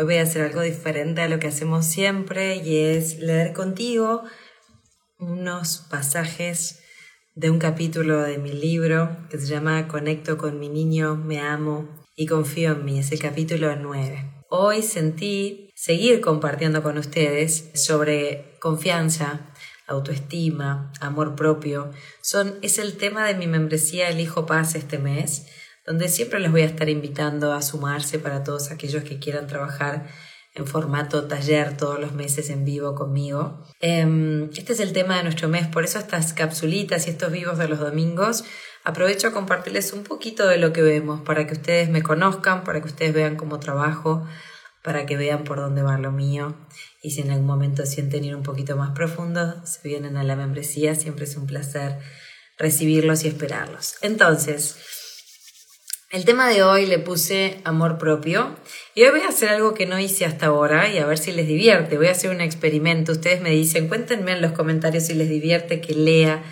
Hoy voy a hacer algo diferente a lo que hacemos siempre y es leer contigo unos pasajes de un capítulo de mi libro que se llama Conecto con mi niño, me amo y confío en mí. Es el capítulo 9. Hoy sentí seguir compartiendo con ustedes sobre confianza, autoestima, amor propio. Son, es el tema de mi membresía El Hijo Paz este mes donde siempre les voy a estar invitando a sumarse para todos aquellos que quieran trabajar en formato taller todos los meses en vivo conmigo. Em, este es el tema de nuestro mes, por eso estas capsulitas y estos vivos de los domingos aprovecho a compartirles un poquito de lo que vemos para que ustedes me conozcan, para que ustedes vean cómo trabajo, para que vean por dónde va lo mío y si en algún momento sienten ir un poquito más profundo, se vienen a la membresía, siempre es un placer recibirlos y esperarlos. Entonces, el tema de hoy le puse amor propio y hoy voy a hacer algo que no hice hasta ahora y a ver si les divierte. Voy a hacer un experimento. Ustedes me dicen, cuéntenme en los comentarios si les divierte que lea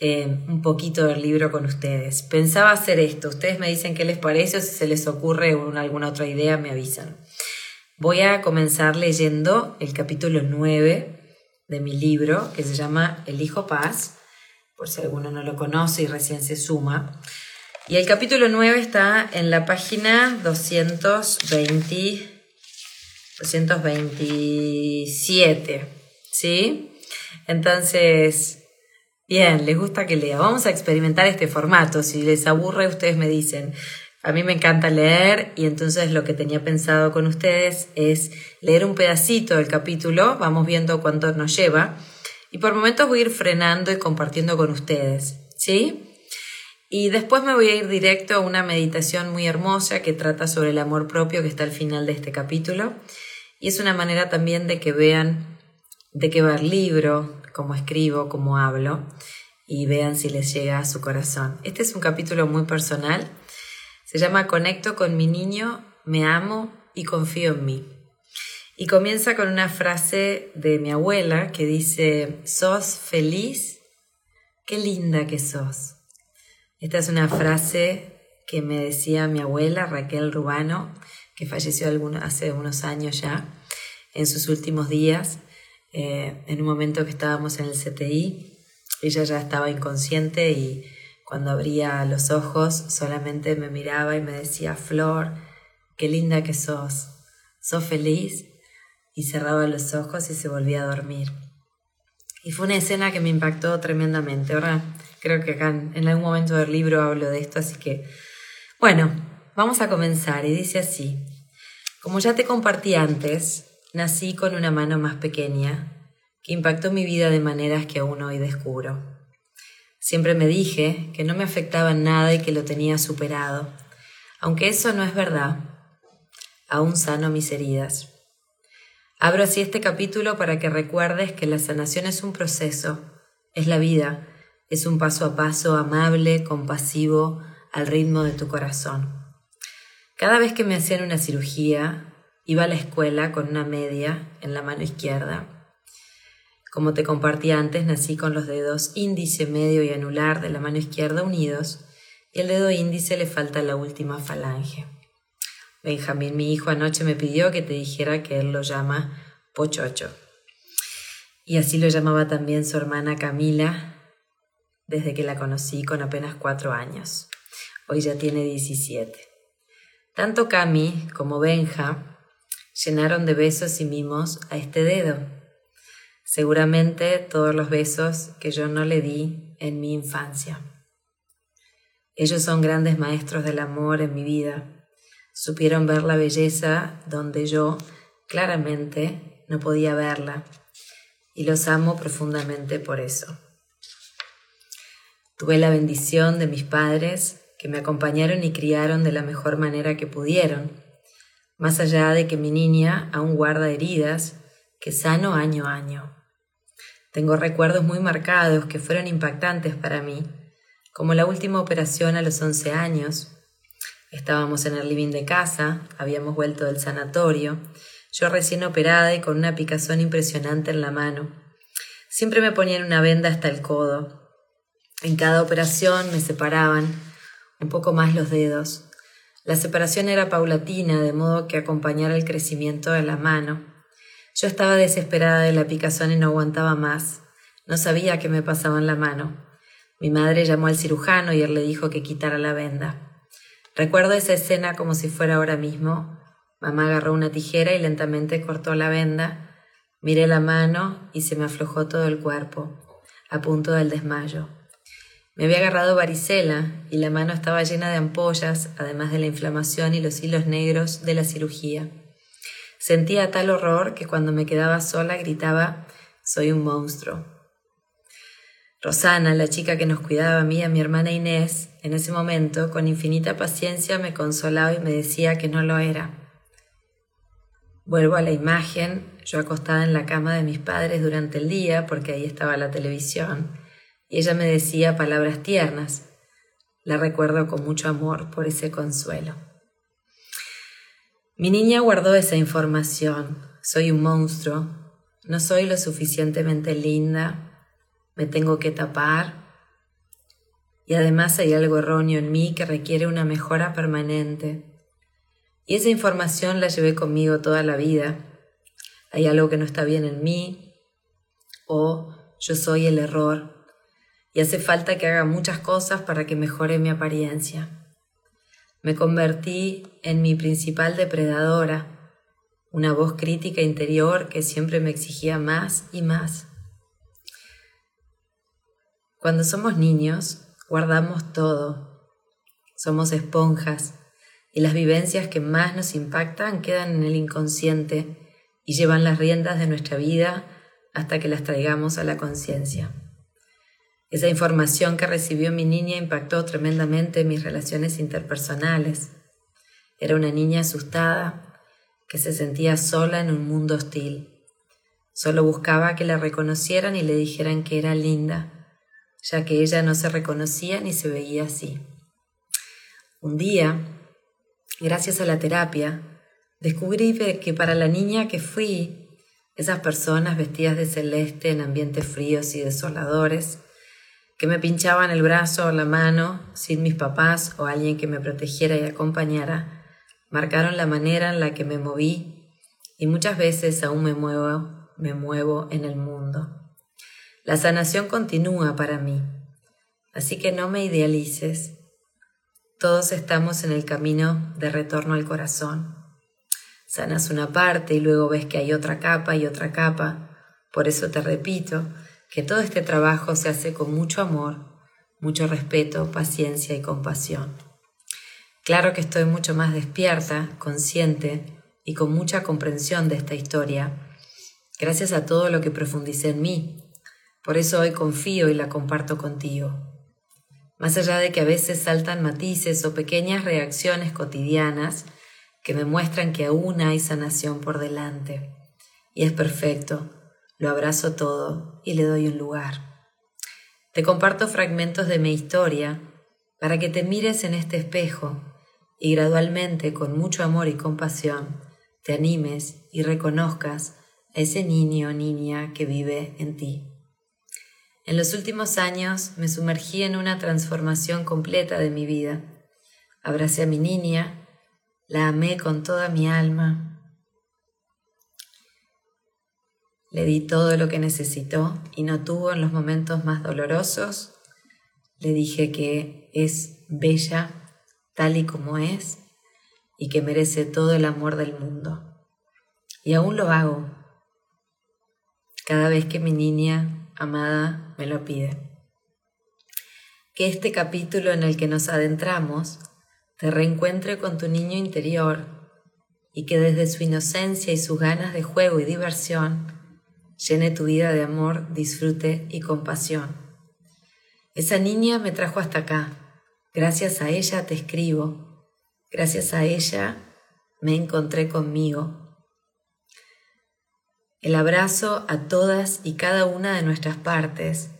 eh, un poquito del libro con ustedes. Pensaba hacer esto. Ustedes me dicen qué les parece o si se les ocurre alguna otra idea me avisan. Voy a comenzar leyendo el capítulo 9 de mi libro que se llama El Hijo Paz, por si alguno no lo conoce y recién se suma. Y el capítulo 9 está en la página 220, 227, ¿sí? Entonces, bien, les gusta que lea. Vamos a experimentar este formato. Si les aburre, ustedes me dicen. A mí me encanta leer y entonces lo que tenía pensado con ustedes es leer un pedacito del capítulo, vamos viendo cuánto nos lleva y por momentos voy a ir frenando y compartiendo con ustedes, ¿sí? Y después me voy a ir directo a una meditación muy hermosa que trata sobre el amor propio que está al final de este capítulo. Y es una manera también de que vean de qué va libro, cómo escribo, cómo hablo, y vean si les llega a su corazón. Este es un capítulo muy personal. Se llama Conecto con mi niño, me amo y confío en mí. Y comienza con una frase de mi abuela que dice, sos feliz, qué linda que sos. Esta es una frase que me decía mi abuela Raquel Rubano, que falleció hace unos años ya, en sus últimos días, eh, en un momento que estábamos en el CTI. Ella ya estaba inconsciente y cuando abría los ojos solamente me miraba y me decía, Flor, qué linda que sos, sos feliz. Y cerraba los ojos y se volvía a dormir. Y fue una escena que me impactó tremendamente. Ahora creo que acá en algún momento del libro hablo de esto, así que bueno, vamos a comenzar. Y dice así, como ya te compartí antes, nací con una mano más pequeña que impactó mi vida de maneras que aún hoy descubro. Siempre me dije que no me afectaba nada y que lo tenía superado, aunque eso no es verdad. Aún sano mis heridas. Abro así este capítulo para que recuerdes que la sanación es un proceso, es la vida, es un paso a paso amable, compasivo, al ritmo de tu corazón. Cada vez que me hacían una cirugía, iba a la escuela con una media en la mano izquierda. Como te compartí antes, nací con los dedos índice, medio y anular de la mano izquierda unidos y el dedo índice le falta la última falange. Benjamín, mi hijo, anoche me pidió que te dijera que él lo llama Pochocho. Y así lo llamaba también su hermana Camila desde que la conocí con apenas cuatro años. Hoy ya tiene 17. Tanto Cami como Benja llenaron de besos y mimos a este dedo. Seguramente todos los besos que yo no le di en mi infancia. Ellos son grandes maestros del amor en mi vida supieron ver la belleza donde yo claramente no podía verla y los amo profundamente por eso. Tuve la bendición de mis padres que me acompañaron y criaron de la mejor manera que pudieron, más allá de que mi niña aún guarda heridas que sano año a año. Tengo recuerdos muy marcados que fueron impactantes para mí, como la última operación a los 11 años. Estábamos en el living de casa, habíamos vuelto del sanatorio, yo recién operada y con una picazón impresionante en la mano. Siempre me ponían una venda hasta el codo. En cada operación me separaban un poco más los dedos. La separación era paulatina, de modo que acompañara el crecimiento de la mano. Yo estaba desesperada de la picazón y no aguantaba más. No sabía qué me pasaba en la mano. Mi madre llamó al cirujano y él le dijo que quitara la venda. Recuerdo esa escena como si fuera ahora mismo. Mamá agarró una tijera y lentamente cortó la venda. Miré la mano y se me aflojó todo el cuerpo, a punto del desmayo. Me había agarrado varicela y la mano estaba llena de ampollas, además de la inflamación y los hilos negros de la cirugía. Sentía tal horror que cuando me quedaba sola gritaba Soy un monstruo. Rosana, la chica que nos cuidaba a mí y a mi hermana Inés, en ese momento, con infinita paciencia, me consolaba y me decía que no lo era. Vuelvo a la imagen, yo acostada en la cama de mis padres durante el día, porque ahí estaba la televisión, ella me decía palabras tiernas. La recuerdo con mucho amor por ese consuelo. Mi niña guardó esa información. Soy un monstruo. No soy lo suficientemente linda. Me tengo que tapar. Y además hay algo erróneo en mí que requiere una mejora permanente. Y esa información la llevé conmigo toda la vida. Hay algo que no está bien en mí. O yo soy el error. Y hace falta que haga muchas cosas para que mejore mi apariencia. Me convertí en mi principal depredadora, una voz crítica interior que siempre me exigía más y más. Cuando somos niños, guardamos todo. Somos esponjas y las vivencias que más nos impactan quedan en el inconsciente y llevan las riendas de nuestra vida hasta que las traigamos a la conciencia. Esa información que recibió mi niña impactó tremendamente mis relaciones interpersonales. Era una niña asustada que se sentía sola en un mundo hostil. Solo buscaba que la reconocieran y le dijeran que era linda, ya que ella no se reconocía ni se veía así. Un día, gracias a la terapia, descubrí que para la niña que fui, esas personas vestidas de celeste en ambientes fríos y desoladores, que me pinchaban el brazo o la mano sin mis papás o alguien que me protegiera y acompañara, marcaron la manera en la que me moví y muchas veces aún me muevo, me muevo en el mundo. La sanación continúa para mí, así que no me idealices. Todos estamos en el camino de retorno al corazón. Sanas una parte y luego ves que hay otra capa y otra capa. Por eso te repito, que todo este trabajo se hace con mucho amor, mucho respeto, paciencia y compasión. Claro que estoy mucho más despierta, consciente y con mucha comprensión de esta historia, gracias a todo lo que profundicé en mí. Por eso hoy confío y la comparto contigo. Más allá de que a veces saltan matices o pequeñas reacciones cotidianas que me muestran que aún hay sanación por delante. Y es perfecto, lo abrazo todo y le doy un lugar. Te comparto fragmentos de mi historia para que te mires en este espejo y gradualmente, con mucho amor y compasión, te animes y reconozcas a ese niño o niña que vive en ti. En los últimos años me sumergí en una transformación completa de mi vida. Abracé a mi niña, la amé con toda mi alma, Le di todo lo que necesitó y no tuvo en los momentos más dolorosos. Le dije que es bella tal y como es y que merece todo el amor del mundo. Y aún lo hago cada vez que mi niña amada me lo pide. Que este capítulo en el que nos adentramos te reencuentre con tu niño interior y que desde su inocencia y sus ganas de juego y diversión llene tu vida de amor, disfrute y compasión. Esa niña me trajo hasta acá. Gracias a ella te escribo. Gracias a ella me encontré conmigo. El abrazo a todas y cada una de nuestras partes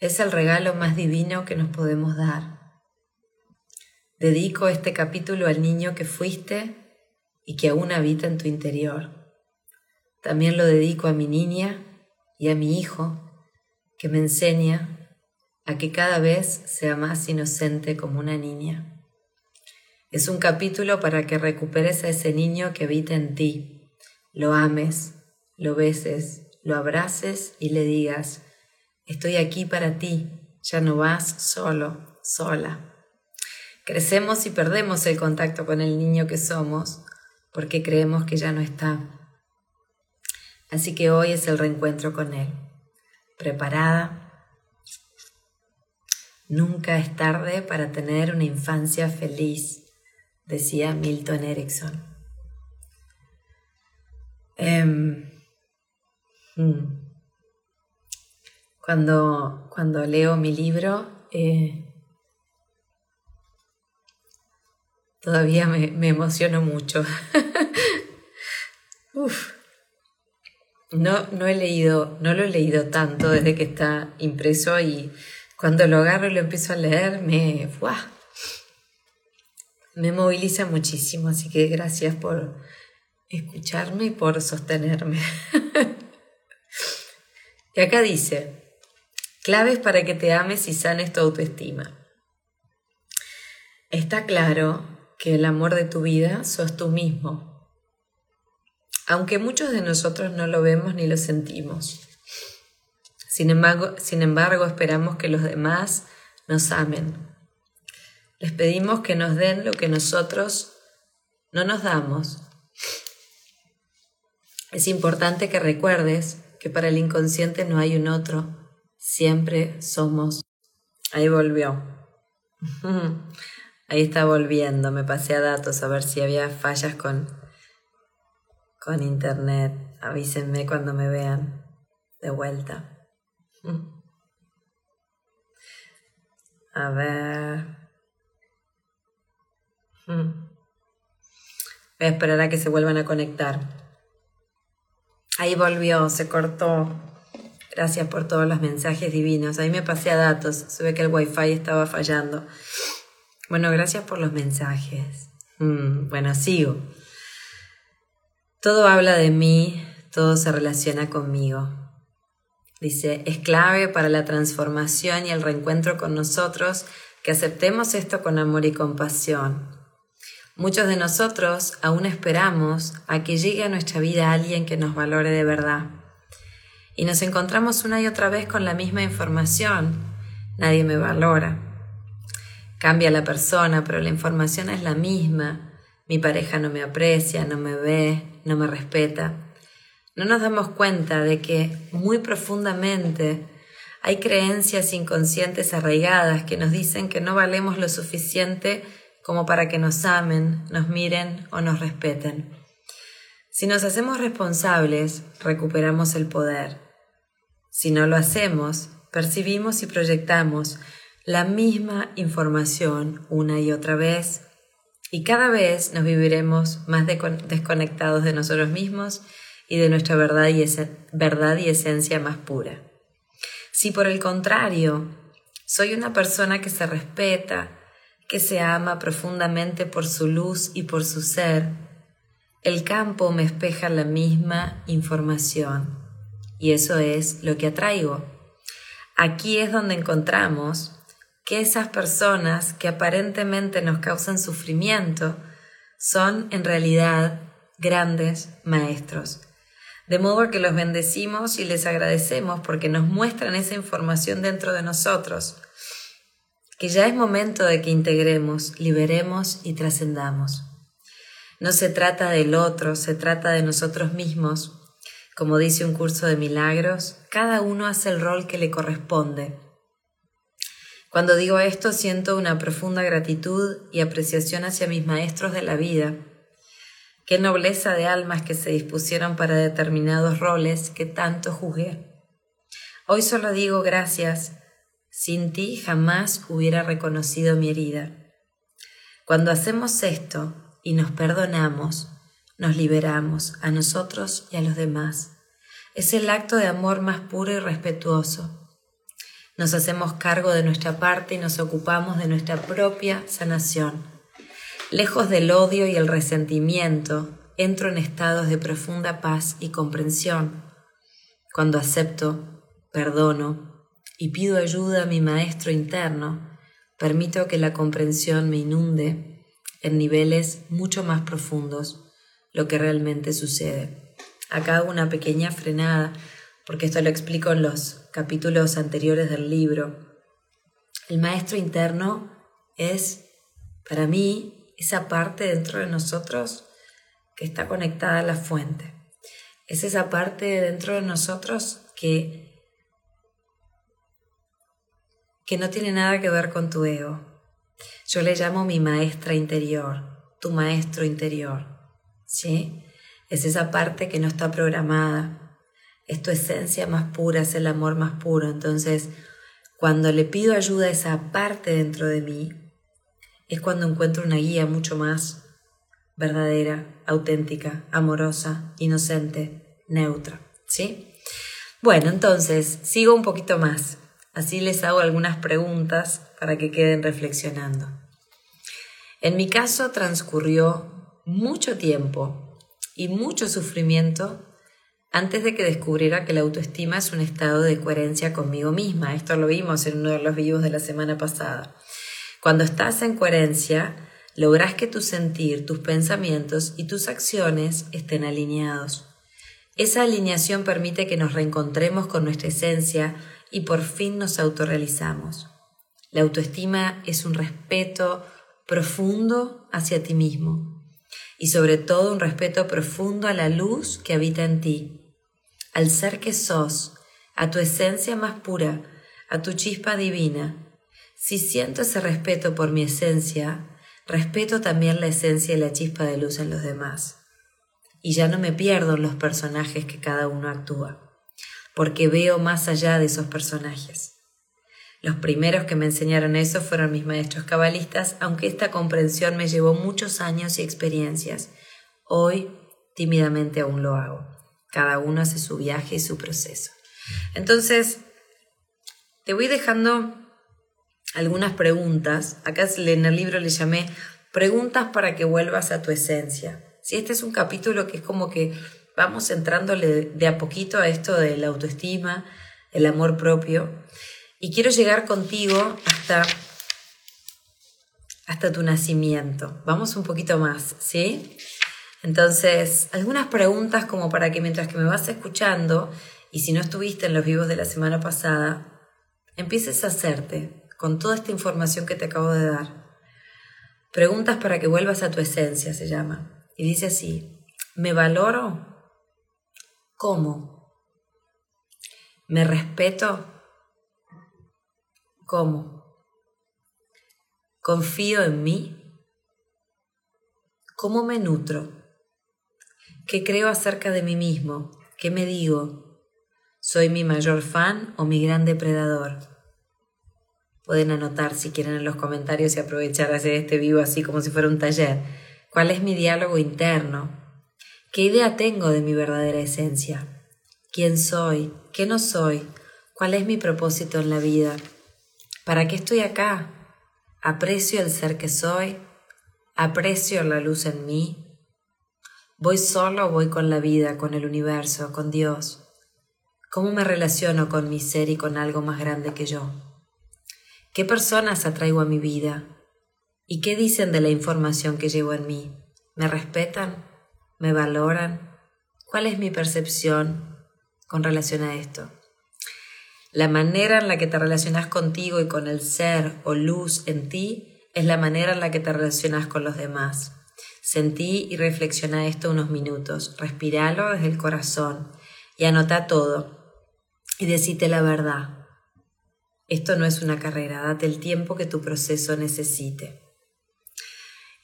es el regalo más divino que nos podemos dar. Dedico este capítulo al niño que fuiste y que aún habita en tu interior. También lo dedico a mi niña y a mi hijo, que me enseña a que cada vez sea más inocente como una niña. Es un capítulo para que recuperes a ese niño que habita en ti, lo ames, lo beses, lo abraces y le digas, estoy aquí para ti, ya no vas solo, sola. Crecemos y perdemos el contacto con el niño que somos porque creemos que ya no está. Así que hoy es el reencuentro con él. ¿Preparada? Nunca es tarde para tener una infancia feliz, decía Milton Erickson. Em, hmm. cuando, cuando leo mi libro, eh, Todavía me, emociono mucho. No, no he leído, no lo he leído tanto desde que está impreso y cuando lo agarro y lo empiezo a leer me, me moviliza muchísimo. Así que gracias por escucharme y por sostenerme. y acá dice, claves para que te ames y sanes tu autoestima. Está claro que el amor de tu vida sos tú mismo, aunque muchos de nosotros no lo vemos ni lo sentimos. Sin embargo, sin embargo, esperamos que los demás nos amen. Les pedimos que nos den lo que nosotros no nos damos. Es importante que recuerdes que para el inconsciente no hay un otro, siempre somos. Ahí volvió. Ahí está volviendo, me pasé a datos a ver si había fallas con, con internet. Avísenme cuando me vean de vuelta. A ver. Voy a esperar a que se vuelvan a conectar. Ahí volvió, se cortó. Gracias por todos los mensajes divinos. Ahí me pasé a datos. Se ve que el wifi estaba fallando. Bueno, gracias por los mensajes. Mm, bueno, sigo. Todo habla de mí, todo se relaciona conmigo. Dice, es clave para la transformación y el reencuentro con nosotros que aceptemos esto con amor y compasión. Muchos de nosotros aún esperamos a que llegue a nuestra vida alguien que nos valore de verdad. Y nos encontramos una y otra vez con la misma información. Nadie me valora. Cambia la persona, pero la información es la misma. Mi pareja no me aprecia, no me ve, no me respeta. No nos damos cuenta de que muy profundamente hay creencias inconscientes arraigadas que nos dicen que no valemos lo suficiente como para que nos amen, nos miren o nos respeten. Si nos hacemos responsables, recuperamos el poder. Si no lo hacemos, percibimos y proyectamos la misma información una y otra vez y cada vez nos viviremos más desconectados de nosotros mismos y de nuestra verdad y, esencia más pura. Si por el contrario soy una persona que se respeta, que se ama profundamente por su luz y por su ser, el campo me espeja la misma información y eso es lo que atraigo. Aquí es donde encontramos que esas personas que aparentemente nos causan sufrimiento son en realidad grandes maestros. De modo que los bendecimos y les agradecemos porque nos muestran esa información dentro de nosotros, que ya es momento de que integremos, liberemos y trascendamos. No se trata del otro, se trata de nosotros mismos. Como dice un curso de milagros, cada uno hace el rol que le corresponde cuando digo esto siento una profunda gratitud y apreciación hacia mis maestros de la vida. Qué nobleza de almas que se dispusieron para determinados roles que tanto juzgué. Hoy solo digo gracias. Sin ti jamás hubiera reconocido mi herida. Cuando hacemos esto y nos perdonamos, nos liberamos a nosotros y a los demás. Es el acto de amor más puro y respetuoso. Nos hacemos cargo de nuestra parte y nos ocupamos de nuestra propia sanación. Lejos del odio y el resentimiento, entro en estados de profunda paz y comprensión. Cuando acepto, perdono y pido ayuda a mi maestro interno, permito que la comprensión me inunde en niveles mucho más profundos lo que realmente sucede. Acá una pequeña frenada, porque esto lo explico en los capítulos anteriores del libro. El maestro interno es, para mí, esa parte dentro de nosotros que está conectada a la fuente. Es esa parte dentro de nosotros que, que no tiene nada que ver con tu ego. Yo le llamo mi maestra interior, tu maestro interior. ¿Sí? Es esa parte que no está programada. Es tu esencia más pura, es el amor más puro. Entonces, cuando le pido ayuda a esa parte dentro de mí, es cuando encuentro una guía mucho más verdadera, auténtica, amorosa, inocente, neutra. ¿Sí? Bueno, entonces, sigo un poquito más. Así les hago algunas preguntas para que queden reflexionando. En mi caso transcurrió mucho tiempo y mucho sufrimiento antes de que descubriera que la autoestima es un estado de coherencia conmigo misma. Esto lo vimos en uno de los vivos de la semana pasada. Cuando estás en coherencia, logras que tu sentir, tus pensamientos y tus acciones estén alineados. Esa alineación permite que nos reencontremos con nuestra esencia y por fin nos autorrealizamos. La autoestima es un respeto profundo hacia ti mismo y sobre todo un respeto profundo a la luz que habita en ti, al ser que sos, a tu esencia más pura, a tu chispa divina. Si siento ese respeto por mi esencia, respeto también la esencia y la chispa de luz en los demás. Y ya no me pierdo en los personajes que cada uno actúa, porque veo más allá de esos personajes. Los primeros que me enseñaron eso fueron mis maestros cabalistas, aunque esta comprensión me llevó muchos años y experiencias. Hoy tímidamente aún lo hago. Cada uno hace su viaje y su proceso. Entonces, te voy dejando algunas preguntas. Acá en el libro le llamé preguntas para que vuelvas a tu esencia. Si este es un capítulo que es como que vamos entrándole de a poquito a esto de la autoestima, el amor propio. Y quiero llegar contigo hasta, hasta tu nacimiento. Vamos un poquito más, ¿sí? Entonces, algunas preguntas como para que mientras que me vas escuchando, y si no estuviste en los vivos de la semana pasada, empieces a hacerte con toda esta información que te acabo de dar. Preguntas para que vuelvas a tu esencia, se llama. Y dice así, ¿me valoro? ¿Cómo? ¿Me respeto? ¿Cómo? ¿Confío en mí? ¿Cómo me nutro? ¿Qué creo acerca de mí mismo? ¿Qué me digo? ¿Soy mi mayor fan o mi gran depredador? Pueden anotar si quieren en los comentarios y aprovechar hacer este vivo así como si fuera un taller. ¿Cuál es mi diálogo interno? ¿Qué idea tengo de mi verdadera esencia? ¿Quién soy? ¿Qué no soy? ¿Cuál es mi propósito en la vida? ¿Para qué estoy acá? ¿Aprecio el ser que soy? ¿Aprecio la luz en mí? ¿Voy solo o voy con la vida, con el universo, con Dios? ¿Cómo me relaciono con mi ser y con algo más grande que yo? ¿Qué personas atraigo a mi vida? ¿Y qué dicen de la información que llevo en mí? ¿Me respetan? ¿Me valoran? ¿Cuál es mi percepción con relación a esto? La manera en la que te relacionas contigo y con el ser o luz en ti es la manera en la que te relacionas con los demás. Sentí y reflexiona esto unos minutos, respiralo desde el corazón y anota todo y decite la verdad. Esto no es una carrera, date el tiempo que tu proceso necesite.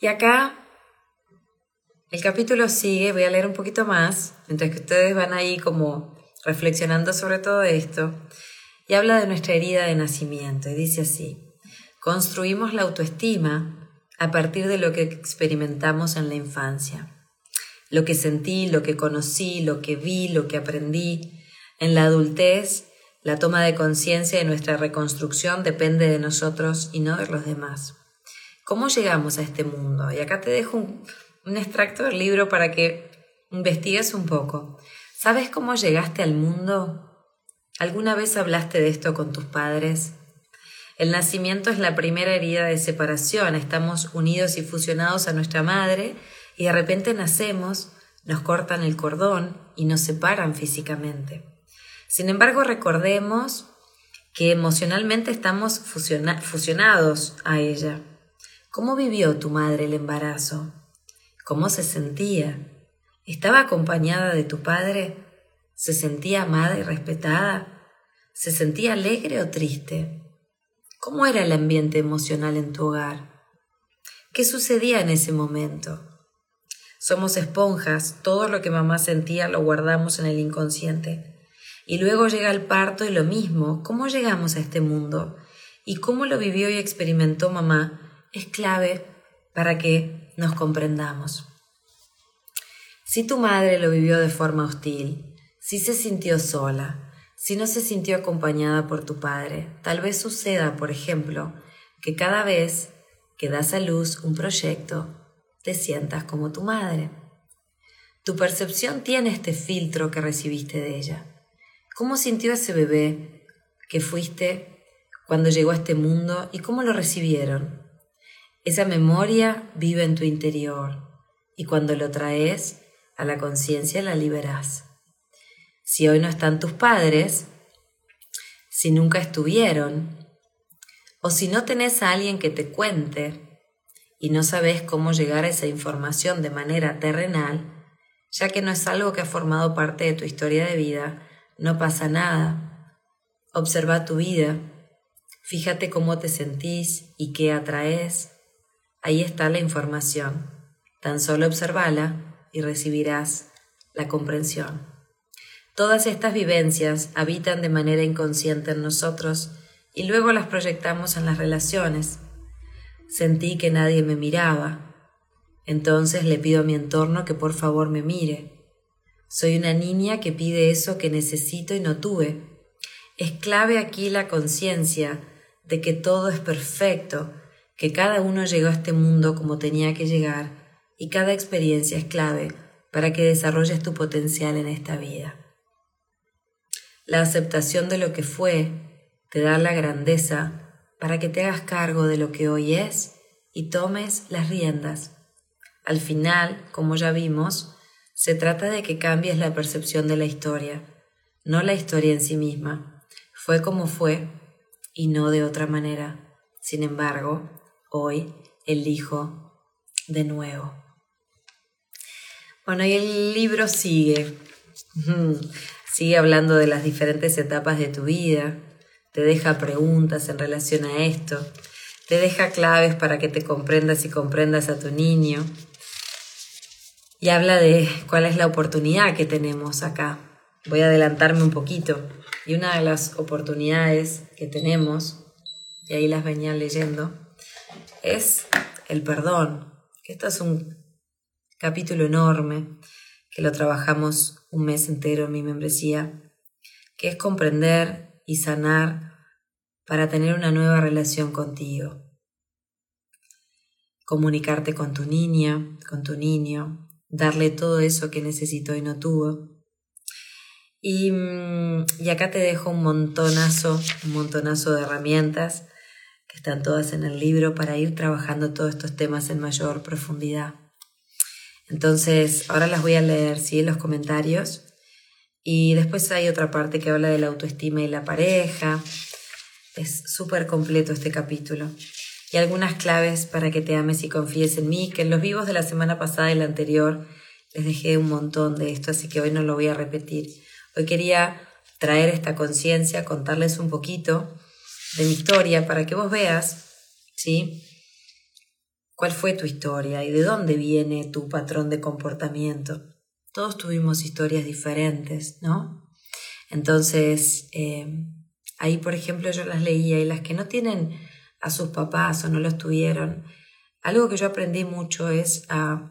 Y acá el capítulo sigue, voy a leer un poquito más, mientras que ustedes van ahí como reflexionando sobre todo esto y habla de nuestra herida de nacimiento y dice así, construimos la autoestima a partir de lo que experimentamos en la infancia. Lo que sentí, lo que conocí, lo que vi, lo que aprendí, En la adultez, la toma de conciencia de nuestra reconstrucción depende de nosotros y no de los demás. ¿Cómo llegamos a este mundo? Y acá te dejo un, un extracto del libro para que investigues un poco. ¿Sabes cómo llegaste al mundo? ¿Alguna vez hablaste de esto con tus padres? El nacimiento es la primera herida de separación. Estamos unidos y fusionados a nuestra madre y de repente nacemos, nos cortan el cordón y nos separan físicamente. Sin embargo, recordemos que emocionalmente estamos fusionados a ella. ¿Cómo vivió tu madre el embarazo? ¿Cómo se sentía? ¿Estaba acompañada de tu padre? ¿Se sentía amada y respetada? ¿Se sentía alegre o triste? ¿Cómo era el ambiente emocional en tu hogar? ¿Qué sucedía en ese momento? Somos esponjas, todo lo que mamá sentía lo guardamos en el inconsciente. Y luego llega el parto y lo mismo, ¿cómo llegamos a este mundo? Y cómo lo vivió y experimentó mamá es clave para que nos comprendamos. Si tu madre lo vivió de forma hostil, si se sintió sola, si no se sintió acompañada por tu padre, tal vez suceda, por ejemplo, que cada vez que das a luz un proyecto, te sientas como tu madre. Tu percepción tiene este filtro que recibiste de ella. ¿Cómo sintió ese bebé que fuiste cuando llegó a este mundo y cómo lo recibieron? Esa memoria vive en tu interior y cuando lo traes, a la conciencia la liberás. Si hoy no están tus padres, si nunca estuvieron, o si no tenés a alguien que te cuente y no sabes cómo llegar a esa información de manera terrenal, ya que no es algo que ha formado parte de tu historia de vida, no pasa nada. Observa tu vida, fíjate cómo te sentís y qué atraes. Ahí está la información. Tan solo observala y recibirás la comprensión. Todas estas vivencias habitan de manera inconsciente en nosotros y luego las proyectamos en las relaciones. Sentí que nadie me miraba. Entonces le pido a mi entorno que por favor me mire. Soy una niña que pide eso que necesito y no tuve. Es clave aquí la conciencia de que todo es perfecto, que cada uno llegó a este mundo como tenía que llegar y cada experiencia es clave para que desarrolles tu potencial en esta vida. La aceptación de lo que fue te da la grandeza para que te hagas cargo de lo que hoy es y tomes las riendas. Al final, como ya vimos, se trata de que cambies la percepción de la historia, no la historia en sí misma. Fue como fue y no de otra manera. Sin embargo, hoy elijo de nuevo. Bueno, y el libro sigue, sigue hablando de las diferentes etapas de tu vida, te deja preguntas en relación a esto, te deja claves para que te comprendas y comprendas a tu niño, y habla de cuál es la oportunidad que tenemos acá. Voy a adelantarme un poquito. Y una de las oportunidades que tenemos, y ahí las venía leyendo, es el perdón. Esto es un capítulo enorme que lo trabajamos un mes entero en mi membresía, que es comprender y sanar para tener una nueva relación contigo. Comunicarte con tu niña, con tu niño, darle todo eso que necesitó y no tuvo. Y, mm, y acá te dejo un montonazo, un montonazo de herramientas que están todas en el libro para ir trabajando todos estos temas en mayor profundidad. Entonces, ahora las voy a leer, ¿sí? Los comentarios. Y después hay otra parte que habla de la autoestima y la pareja. Es súper completo este capítulo. Y algunas claves para que te ames y confíes en mí, que en los vivos de la semana pasada y la anterior les dejé un montón de esto, así que hoy no lo voy a repetir. Hoy quería traer esta conciencia, contarles un poquito de mi historia para que vos veas, ¿sí? Cuál fue tu historia y de dónde viene tu patrón de comportamiento. Todos tuvimos historias diferentes, ¿no? Entonces, eh, ahí, por ejemplo, yo las leía y las que no tienen a sus papás o no los tuvieron, algo que yo aprendí mucho es a...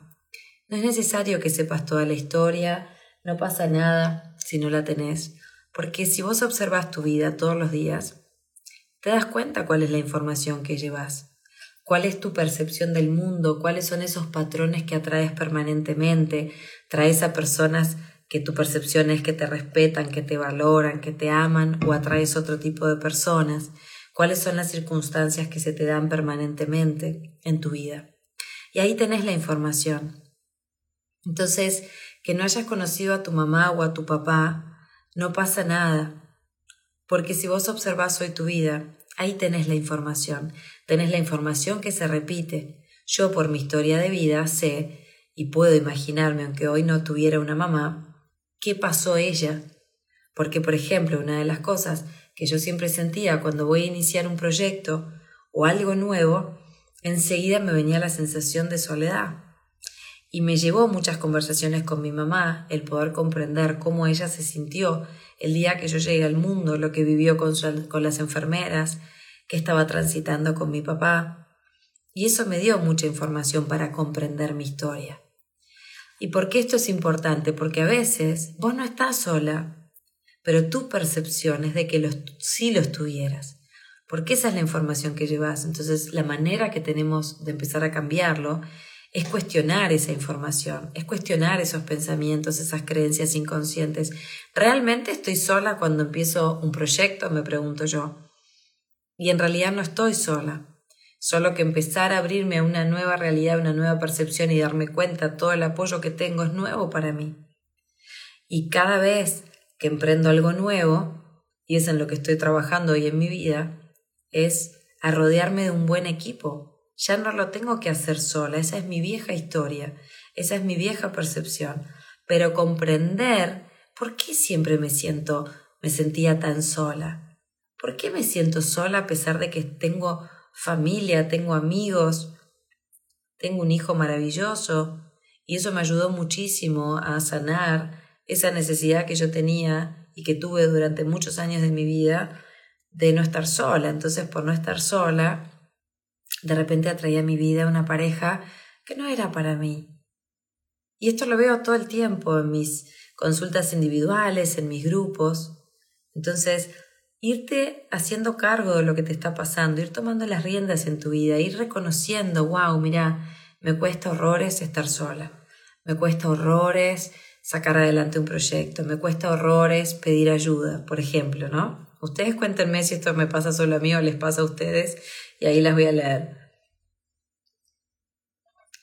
No es necesario que sepas toda la historia, no pasa nada si no la tenés. Porque si vos observas tu vida todos los días, te das cuenta cuál es la información que llevas, cuál es tu percepción del mundo, cuáles son esos patrones que atraes permanentemente, traes a personas que tu percepción es que te respetan, que te valoran, que te aman, o atraes otro tipo de personas, cuáles son las circunstancias que se te dan permanentemente en tu vida. Y ahí tenés la información. Entonces, que no hayas conocido a tu mamá o a tu papá, no pasa nada, porque si vos observás hoy tu vida, ahí tenés la información, tenés la información que se repite. Yo por mi historia de vida sé, y puedo imaginarme, aunque hoy no tuviera una mamá, qué pasó ella. Porque, por ejemplo, una de las cosas que yo siempre sentía cuando voy a iniciar un proyecto o algo nuevo, enseguida me venía la sensación de soledad. Y me llevó muchas conversaciones con mi mamá el poder comprender cómo ella se sintió el día que yo llegué al mundo, lo que vivió con, con las enfermeras, que estaba transitando con mi papá. Y eso me dio mucha información para comprender mi historia. ¿Y por qué esto es importante? Porque a veces vos no estás sola, pero tu percepción es de que sí lo estuvieras. Porque esa es la información que llevas. Entonces, la manera que tenemos de empezar a cambiarlo es cuestionar esa información, es cuestionar esos pensamientos, esas creencias inconscientes. ¿Realmente estoy sola cuando empiezo un proyecto? Me pregunto yo. Y en realidad no estoy sola. Solo que empezar a abrirme a una nueva realidad, una nueva percepción y darme cuenta todo el apoyo que tengo es nuevo para mí. Y cada vez que emprendo algo nuevo, y es en lo que estoy trabajando hoy en mi vida, es a rodearme de un buen equipo, ya no lo tengo que hacer sola, esa es mi vieja historia, esa es mi vieja percepción. Pero comprender por qué siempre me siento, me sentía tan sola. ¿Por qué me siento sola a pesar de que tengo familia, tengo amigos, tengo un hijo maravilloso? Y eso me ayudó muchísimo a sanar esa necesidad que yo tenía y que tuve durante muchos años de mi vida de no estar sola. Entonces, por no estar sola, de repente atraía a mi vida una pareja que no era para mí. Y esto lo veo todo el tiempo en mis consultas individuales, en mis grupos. Entonces, irte haciendo cargo de lo que te está pasando, ir tomando las riendas en tu vida, ir reconociendo, wow, mira, me cuesta horrores estar sola, me cuesta horrores sacar adelante un proyecto, me cuesta horrores pedir ayuda, por ejemplo, ¿no? Ustedes cuéntenme si esto me pasa solo a mí o les pasa a ustedes y ahí las voy a leer.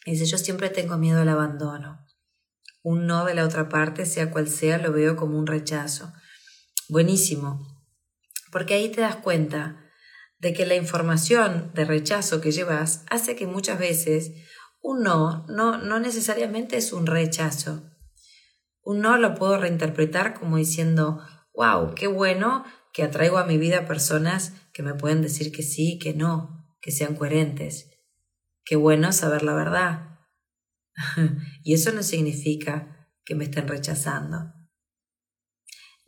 Dice, yo siempre tengo miedo al abandono. Un no de la otra parte, sea cual sea, lo veo como un rechazo. Buenísimo, porque ahí te das cuenta de que la información de rechazo que llevas hace que muchas veces un no, no, no necesariamente es un rechazo. Un no lo puedo reinterpretar como diciendo, wow, qué bueno que atraigo a mi vida personas que me pueden decir que sí, que no, que sean coherentes. Qué bueno saber la verdad. y eso no significa que me estén rechazando.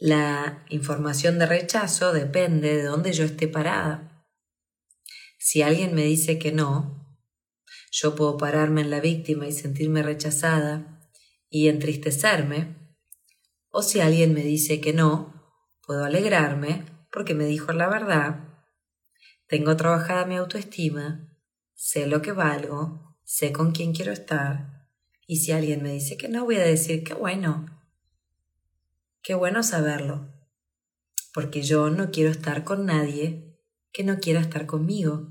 La información de rechazo depende de dónde yo esté parada. Si alguien me dice que no, yo puedo pararme en la víctima y sentirme rechazada y entristecerme, o si alguien me dice que no, puedo alegrarme porque me dijo la verdad. Tengo trabajada mi autoestima, sé lo que valgo, sé con quién quiero estar, y si alguien me dice que no, voy a decir qué bueno, qué bueno saberlo, porque yo no quiero estar con nadie que no quiera estar conmigo.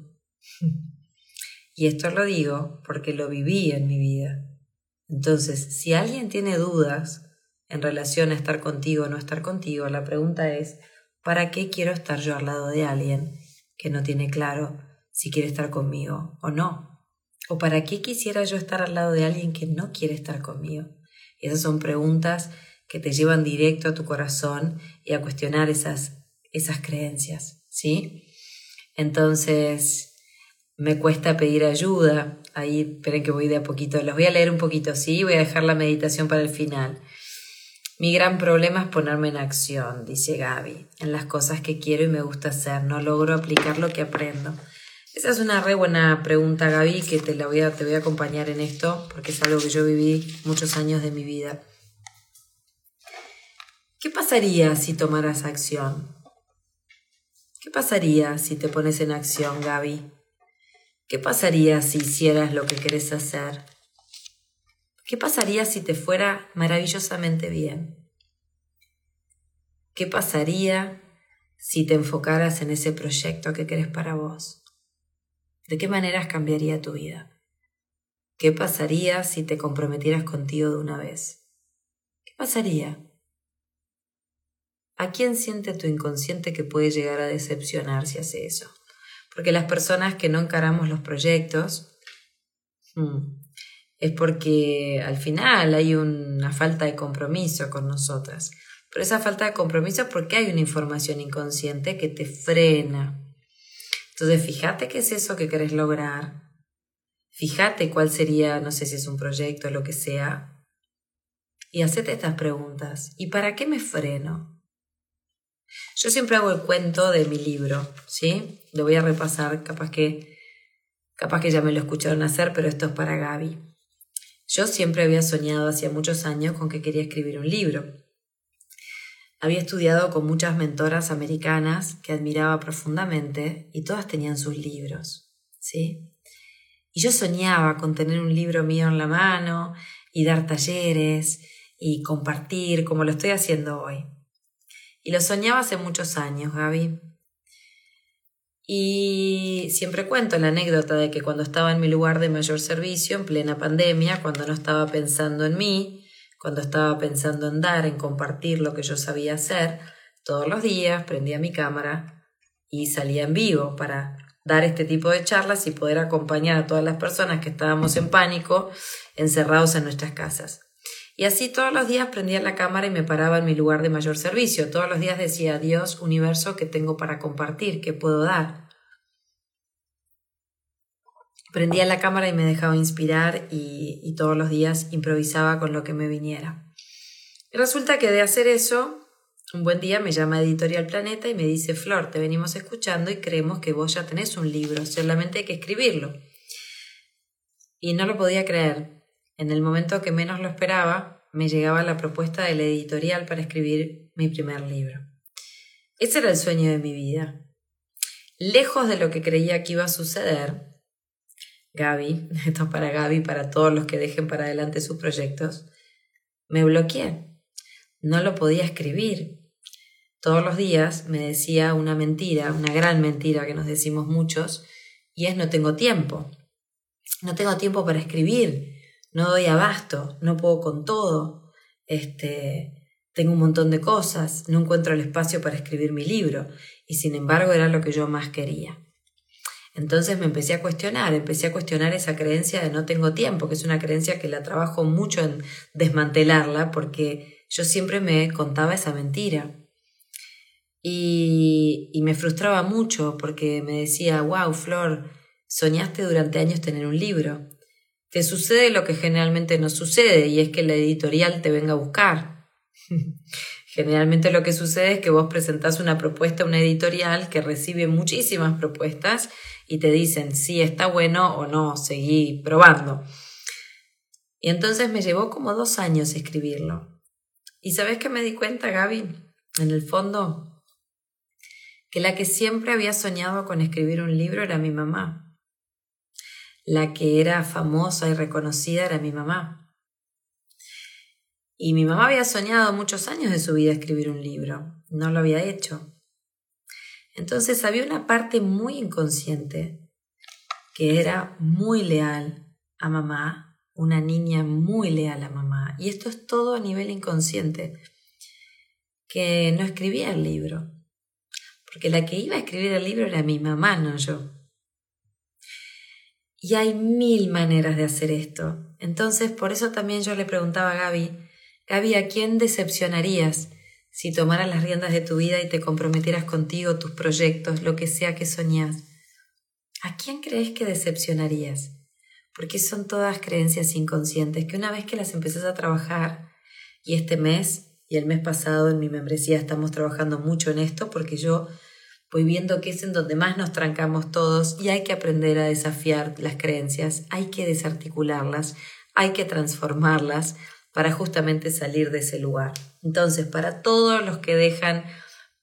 y esto lo digo porque lo viví en mi vida. Entonces, si alguien tiene dudas en relación a estar contigo o no estar contigo, la pregunta es, ¿para qué quiero estar yo al lado de alguien que no tiene claro si quiere estar conmigo o no. ¿O para qué quisiera yo estar al lado de alguien que no quiere estar conmigo? Esas son preguntas que te llevan directo a tu corazón y a cuestionar esas, esas creencias, ¿sí? Entonces, me cuesta pedir ayuda. Ahí, esperen que voy de a poquito. Los voy a leer un poquito, ¿sí? Voy a dejar la meditación para el final. Mi gran problema es ponerme en acción, dice Gaby, en las cosas que quiero y me gusta hacer. No logro aplicar lo que aprendo. Esa es una re buena pregunta, Gaby, que te la voy a, te voy a acompañar en esto, porque es algo que yo viví muchos años de mi vida. ¿Qué pasaría si tomaras acción? ¿Qué pasaría si te pones en acción, Gaby? ¿Qué pasaría si hicieras lo que querés hacer? ¿Qué pasaría si te fuera maravillosamente bien? ¿Qué pasaría si te enfocaras en ese proyecto que querés para vos? ¿De qué maneras cambiaría tu vida? ¿Qué pasaría si te comprometieras contigo de una vez? ¿Qué pasaría? ¿A quién siente tu inconsciente que puede llegar a decepcionar si hace eso? Porque las personas que no encaramos los proyectos hmm, es porque al final hay una falta de compromiso con nosotras. Pero esa falta de compromiso es porque hay una información inconsciente que te frena. Entonces, fíjate qué es eso que querés lograr Fíjate cuál sería, no sé si es un proyecto, o lo que sea, y hacete estas preguntas. ¿Y para qué me freno? Yo siempre hago el cuento de mi libro, ¿sí? Lo voy a repasar, capaz que, capaz que ya me lo escucharon hacer, pero esto es para Gaby. Yo siempre había soñado hacía muchos años con que quería escribir un libro. Había estudiado con muchas mentoras americanas que admiraba profundamente y todas tenían sus libros, ¿sí? Y yo soñaba con tener un libro mío en la mano y dar talleres y compartir como lo estoy haciendo hoy. Y lo soñaba hace muchos años, Gaby. Y siempre cuento la anécdota de que cuando estaba en mi lugar de mayor servicio, en plena pandemia, cuando no estaba pensando en mí, cuando estaba pensando en dar, en compartir lo que yo sabía hacer, todos los días prendía mi cámara y salía en vivo para dar este tipo de charlas y poder acompañar a todas las personas que estábamos en pánico, encerrados en nuestras casas. Y así todos los días prendía la cámara y me paraba en mi lugar de mayor servicio. Todos los días decía, Dios, universo, ¿qué tengo para compartir? ¿Qué puedo dar? Prendía la cámara y me dejaba inspirar y, y todos los días improvisaba con lo que me viniera. Resulta que de hacer eso un buen día me llama Editorial Planeta y me dice, Flor, te venimos escuchando y creemos que vos ya tenés un libro, solamente hay que escribirlo. Y no lo podía creer. En el momento que menos lo esperaba, me llegaba la propuesta de la editorial para escribir mi primer libro. Ese era el sueño de mi vida. Lejos de lo que creía que iba a suceder, Gaby, esto es para Gaby, para todos los que dejen para adelante sus proyectos, me bloqueé. No lo podía escribir, todos los días me decía una mentira, una gran mentira que nos decimos muchos, y es no tengo tiempo. No tengo tiempo para escribir, no doy abasto, no puedo con todo, este, tengo un montón de cosas, no encuentro el espacio para escribir mi libro, y sin embargo era lo que yo más quería. Entonces me empecé a cuestionar, empecé a cuestionar esa creencia de no tengo tiempo, que es una creencia que la trabajo mucho en desmantelarla, porque yo siempre me contaba esa mentira. Y, me frustraba mucho porque me decía, wow, Flor, soñaste durante años tener un libro. Te sucede lo que generalmente no sucede y es que la editorial te venga a buscar. generalmente lo que sucede es que vos presentás una propuesta a una editorial que recibe muchísimas propuestas y te dicen si está bueno o no, seguí probando. Y entonces me llevó como dos años escribirlo. ¿Y sabes qué me di cuenta, Gaby? En el fondo, que la que siempre había soñado con escribir un libro era mi mamá. La que era famosa y reconocida era mi mamá. Y mi mamá había soñado muchos años de su vida escribir un libro, no lo había hecho. Entonces había una parte muy inconsciente que era muy leal a mamá, una niña muy leal a mamá. Y esto es todo a nivel inconsciente, que no escribía el libro porque la que iba a escribir el libro era mi mamá, no yo. Y hay mil maneras de hacer esto. Entonces, por eso también yo le preguntaba a Gaby, Gaby, ¿a quién decepcionarías si tomaras las riendas de tu vida y te comprometieras contigo, tus proyectos, lo que sea que soñás? ¿A quién crees que decepcionarías? Porque son todas creencias inconscientes que una vez que las empezás a trabajar, y este mes y el mes pasado en mi membresía estamos trabajando mucho en esto porque yo voy viendo que es en donde más nos trancamos todos y hay que aprender a desafiar las creencias, hay que desarticularlas, hay que transformarlas para justamente salir de ese lugar. Entonces, para todos los que dejan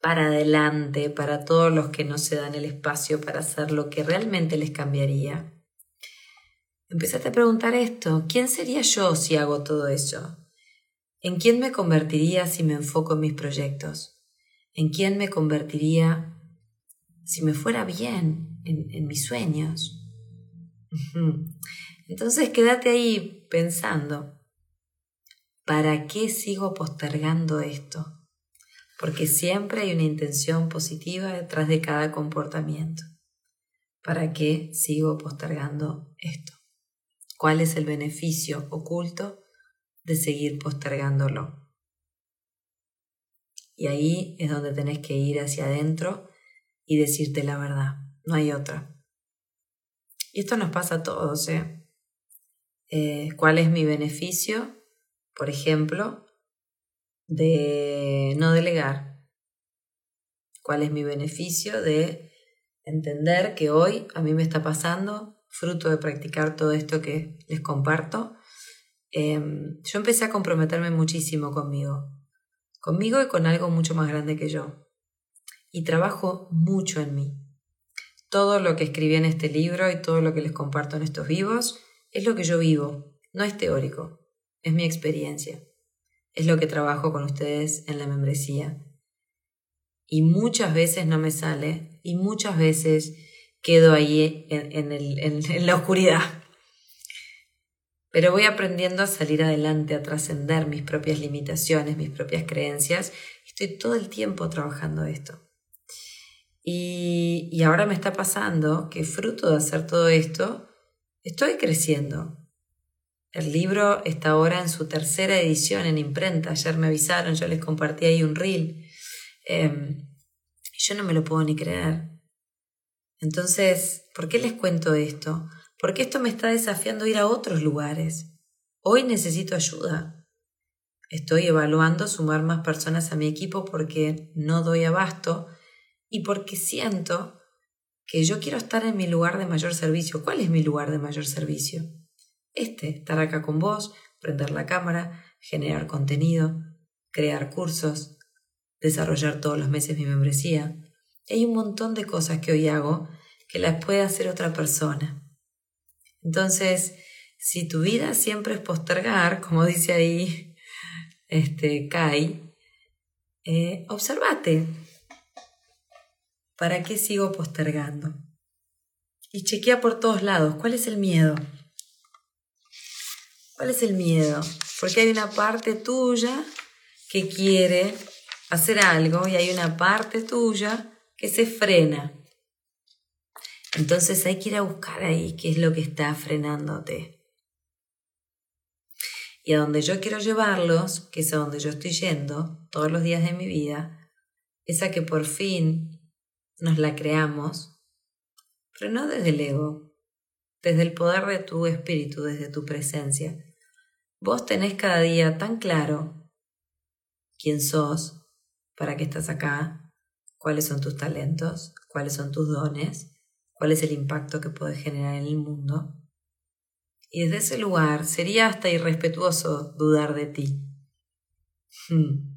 para adelante, para todos los que no se dan el espacio para hacer lo que realmente les cambiaría, empezate a preguntar esto, ¿quién sería yo si hago todo eso? ¿En quién me convertiría si me enfoco en mis proyectos? ¿En quién me convertiría si me fuera bien en, mis sueños? Entonces quédate ahí pensando, ¿para qué sigo postergando esto? Porque siempre hay una intención positiva detrás de cada comportamiento. ¿Para qué sigo postergando esto? ¿Cuál es el beneficio oculto de seguir postergándolo? Y ahí es donde tenés que ir hacia adentro y decirte la verdad. No hay otra. Y esto nos pasa a todos, ¿eh? eh cuál es mi beneficio, por ejemplo, de no delegar. ¿Cuál es mi beneficio de entender que hoy a mí me está pasando, fruto de practicar todo esto que les comparto? Em, yo empecé a comprometerme muchísimo conmigo, conmigo y con algo mucho más grande que yo. Y trabajo mucho en mí. Todo lo que escribí en este libro y todo lo que les comparto en estos vivos es lo que yo vivo, no es teórico, es mi experiencia. Es lo que trabajo con ustedes en la membresía. Y muchas veces no me sale y muchas veces quedo ahí en, en la oscuridad. Pero voy aprendiendo a salir adelante, a trascender mis propias limitaciones, mis propias creencias. Estoy todo el tiempo trabajando esto. Y, ahora me está pasando que fruto de hacer todo esto, estoy creciendo. El libro está ahora en su tercera edición en imprenta. Ayer me avisaron, yo les compartí ahí un reel. Em, yo no me lo puedo ni creer. Entonces, ¿por qué les cuento esto? Porque esto me está desafiando a ir a otros lugares. Hoy necesito ayuda. Estoy evaluando sumar más personas a mi equipo porque no doy abasto y porque siento que yo quiero estar en mi lugar de mayor servicio. ¿Cuál es mi lugar de mayor servicio? Este, estar acá con vos, prender la cámara, generar contenido, crear cursos, desarrollar todos los meses mi membresía. hay un montón de cosas que hoy hago que las puede hacer otra persona. Entonces, si tu vida siempre es postergar, como dice ahí este, Kai, eh, observate, ¿Para qué sigo postergando? Y chequea por todos lados. ¿Cuál es el miedo? ¿Cuál es el miedo? Porque hay una parte tuya que quiere hacer algo y hay una parte tuya que se frena. Entonces hay que ir a buscar ahí qué es lo que está frenándote. Y a donde yo quiero llevarlos, que es a donde yo estoy yendo todos los días de mi vida, es a que por fin nos la creamos, pero no desde el ego, desde el poder de tu espíritu, desde tu presencia. Vos tenés cada día tan claro quién sos, para qué estás acá, cuáles son tus talentos, cuáles son tus dones, cuál es el impacto que puedes generar en el mundo. Y desde ese lugar sería hasta irrespetuoso dudar de ti.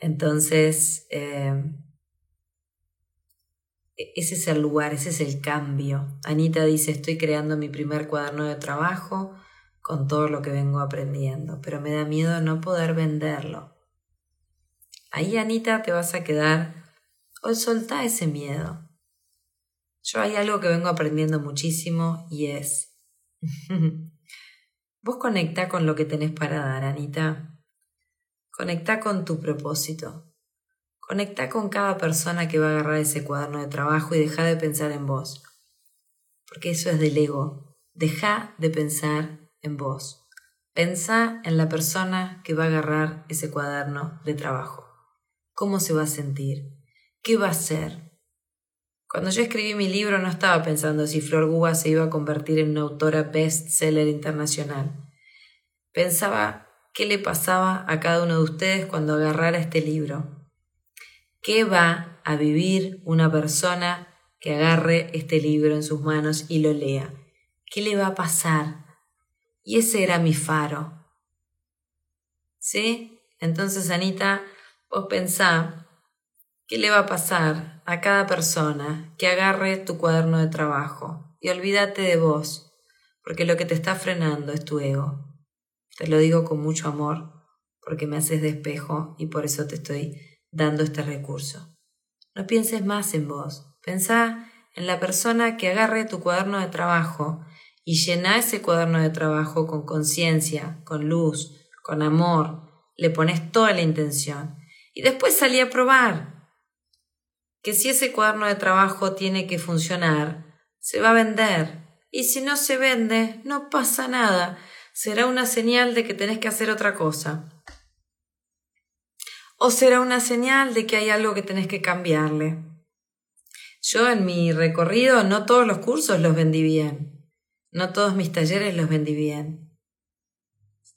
Entonces, eh, ese es el lugar, ese es el cambio. Anita dice, estoy creando mi primer cuaderno de trabajo con todo lo que vengo aprendiendo, pero me da miedo no poder venderlo. Ahí, Anita, te vas a quedar o soltá ese miedo. Yo hay algo que vengo aprendiendo muchísimo y es, vos conectá con lo que tenés para dar, Anita. Conectá con tu propósito. Conecta con cada persona que va a agarrar ese cuaderno de trabajo y deja de pensar en vos. Porque eso es del ego. Deja de pensar en vos. Pensa en la persona que va a agarrar ese cuaderno de trabajo. ¿Cómo se va a sentir? ¿Qué va a hacer? Cuando yo escribí mi libro no estaba pensando si Flor Guba se iba a convertir en una autora bestseller internacional. Pensaba qué le pasaba a cada uno de ustedes cuando agarrara este libro ¿Qué va a vivir una persona que agarre este libro en sus manos y lo lea? ¿Qué le va a pasar? Y ese era mi faro. ¿Sí? Entonces, Anita, vos pensá qué le va a pasar a cada persona que agarre tu cuaderno de trabajo y olvídate de vos, porque lo que te está frenando es tu ego. Te lo digo con mucho amor, porque me haces de espejo y por eso te estoy dando este recurso. No pienses más en vos, pensá en la persona que agarre tu cuaderno de trabajo y llena ese cuaderno de trabajo con conciencia, con luz, con amor, le pones toda la intención. Y después salí a probar que si ese cuaderno de trabajo tiene que funcionar, se va a vender. Y si no se vende, no pasa nada, será una señal de que tenés que hacer otra cosa. O será una señal de que hay algo que tenés que cambiarle. Yo en mi recorrido no todos los cursos los vendí bien, no todos mis talleres los vendí bien.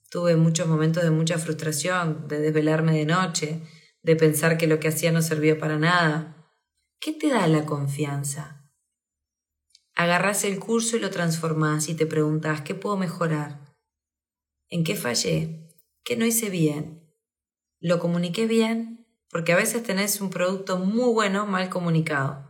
Tuve muchos momentos de mucha frustración, de desvelarme de noche, de pensar que lo que hacía no servía para nada. ¿Qué te da la confianza? Agarrás el curso y lo transformás y te preguntás ¿qué puedo mejorar? ¿En qué fallé? ¿Qué no hice bien? ¿Lo comuniqué bien? Porque a veces tenés un producto muy bueno mal comunicado.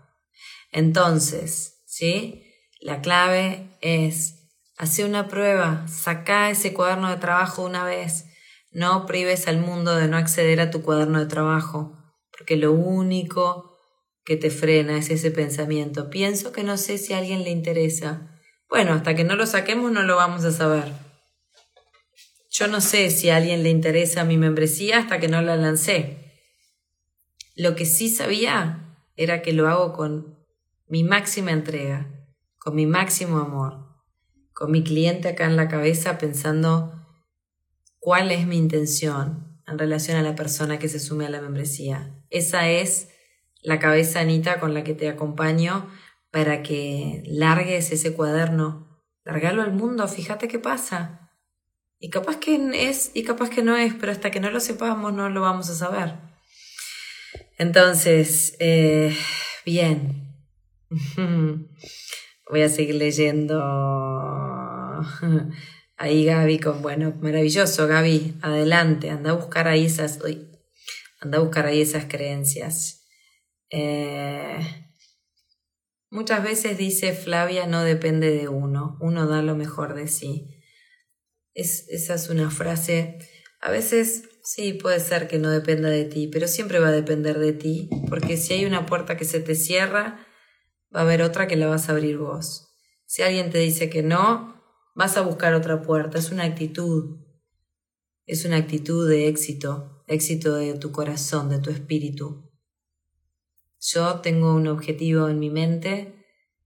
Entonces, ¿sí? La clave es hacer una prueba, saca ese cuaderno de trabajo una vez, no prives al mundo de no acceder a tu cuaderno de trabajo, porque lo único que te frena es ese pensamiento. Pienso que no sé si a alguien le interesa. Bueno, hasta que no lo saquemos no lo vamos a saber. Yo no sé si a alguien le interesa mi membresía hasta que no la lancé. Lo que sí sabía era que lo hago con mi máxima entrega, con mi máximo amor, con mi cliente acá en la cabeza pensando cuál es mi intención en relación a la persona que se sume a la membresía. Esa es la cabeza Anita con la que te acompaño para que largues ese cuaderno, largalo al mundo, fíjate qué pasa. Y capaz que es y capaz que no es, pero hasta que no lo sepamos no lo vamos a saber. Entonces, eh, bien, Voy a seguir leyendo. Ahí Gaby con, bueno, maravilloso Gaby, adelante, anda a buscar ahí esas, anda a buscar ahí esas creencias. Eh, muchas veces dice Flavia, no depende de uno, uno da lo mejor de sí. Es, esa es una frase, a veces sí puede ser que no dependa de ti, pero siempre va a depender de ti, porque si hay una puerta que se te cierra, va a haber otra que la vas a abrir vos. Si alguien te dice que no, vas a buscar otra puerta. Es una actitud. Es una actitud de éxito, éxito de tu corazón, de tu espíritu. Yo tengo un objetivo en mi mente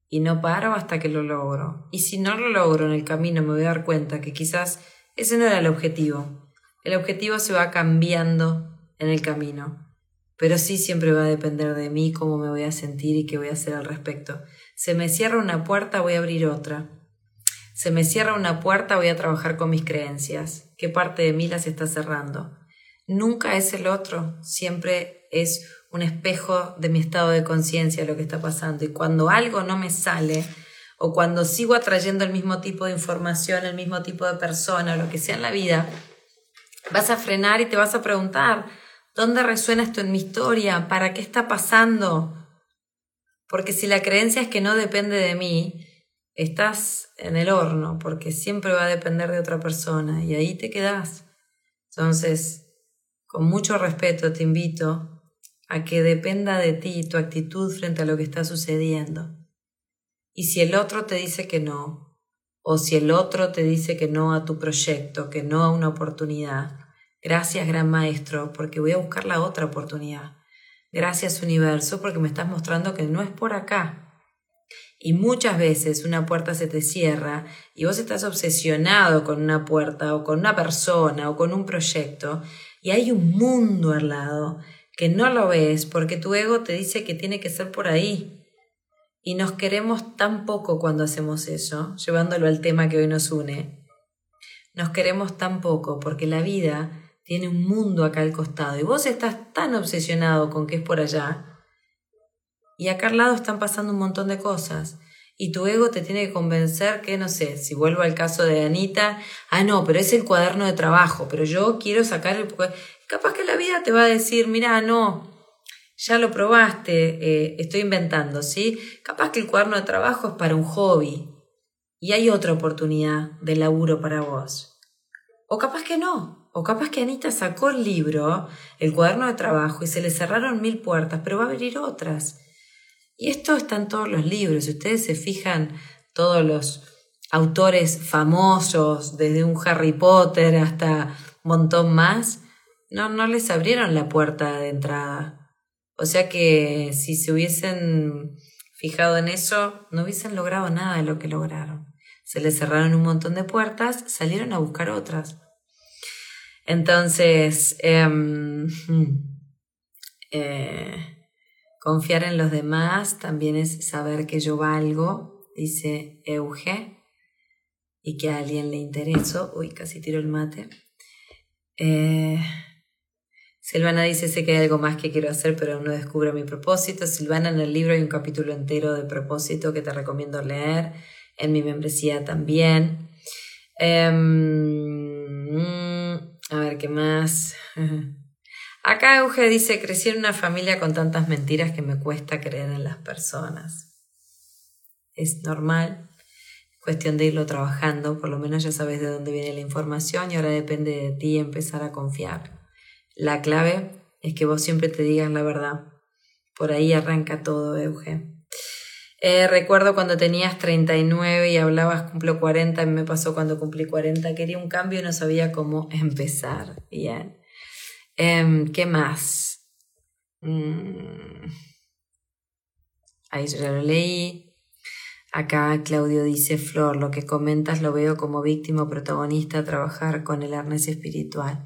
y no paro hasta que lo logro. Y si no lo logro en el camino, me voy a dar cuenta que quizás ese no era el objetivo. El objetivo se va cambiando en el camino pero sí siempre va a depender de mí cómo me voy a sentir y qué voy a hacer al respecto. Se me cierra una puerta, voy a abrir otra. Se me cierra una puerta, voy a trabajar con mis creencias. ¿Qué parte de mí las está cerrando? Nunca es el otro, siempre es un espejo de mi estado de conciencia lo que está pasando. Y cuando algo no me sale, o cuando sigo atrayendo el mismo tipo de información, el mismo tipo de persona, lo que sea en la vida, vas a frenar y te vas a preguntar, ¿Dónde resuena esto en mi historia? ¿Para qué está pasando? Porque si la creencia es que no depende de mí, estás en el horno, porque siempre va a depender de otra persona y ahí te quedas. Entonces, con mucho respeto te invito a que dependa de ti tu actitud frente a lo que está sucediendo. Y si el otro te dice que no, o si el otro te dice que no a tu proyecto, que no a una oportunidad, Gracias, gran maestro, porque voy a buscar la otra oportunidad. Gracias, universo, porque me estás mostrando que no es por acá. Y muchas veces una puerta se te cierra y vos estás obsesionado con una puerta o con una persona o con un proyecto y hay un mundo al lado que no lo ves porque tu ego te dice que tiene que ser por ahí. Y nos queremos tan poco cuando hacemos eso, llevándolo al tema que hoy nos une. Nos queremos tan poco porque la vida tiene un mundo acá al costado y vos estás tan obsesionado con que es por allá y acá al lado están pasando un montón de cosas y tu ego te tiene que convencer que, no sé, si vuelvo al caso de Anita, ah, no, pero es el cuaderno de trabajo, pero yo quiero sacar el... Capaz que la vida te va a decir, mira, no, ya lo probaste, eh, estoy inventando, ¿sí? Capaz que el cuaderno de trabajo es para un hobby y hay otra oportunidad de laburo para vos. O capaz que no, o capaz que Anita sacó el libro, el cuaderno de trabajo y se le cerraron mil puertas, pero va a abrir otras. Y esto está en todos los libros. Si ustedes se fijan, todos los autores famosos, desde un Harry Potter hasta un montón más, no, no les abrieron la puerta de entrada. O sea que si se hubiesen fijado en eso, no hubiesen logrado nada de lo que lograron. Se les cerraron un montón de puertas, salieron a buscar otras. Entonces, em, eh, Confiar en los demás también es saber que yo valgo, dice Euge, y que a alguien le intereso. Uy, casi tiro el mate. Eh, Silvana dice, sé que hay algo más que quiero hacer, pero aún no descubro mi propósito. Silvana, en el libro hay un capítulo entero de propósito que te recomiendo leer, en mi membresía también. Em, a ver, ¿qué más? Acá Euge dice, crecí en una familia con tantas mentiras que me cuesta creer en las personas. Es normal, cuestión de irlo trabajando, por lo menos ya sabes de dónde viene la información y ahora depende de ti empezar a confiar. La clave es que vos siempre te digas la verdad. Por ahí arranca todo, Euge. Eh, recuerdo cuando tenías 39 y hablabas cumplo 40, me pasó cuando cumplí 40, quería un cambio y no sabía cómo empezar. Bien. Em, ¿Qué más? Mm. Ahí ya lo leí. Acá Claudio dice, Flor, lo que comentas lo veo como víctima o protagonista trabajar con el arnés espiritual,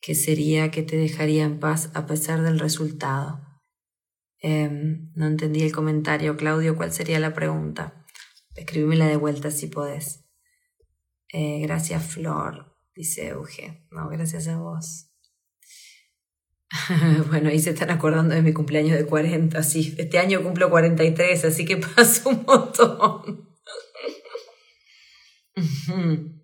que sería que te dejaría en paz a pesar del resultado. Em, no entendí el comentario, Claudio, ¿cuál sería la pregunta? Escribímela de vuelta si podés. Eh, gracias, Flor, dice Euge. No, gracias a vos. bueno, ahí se están acordando de mi cumpleaños de 40, sí. Este año cumplo 43, así que pasa un montón.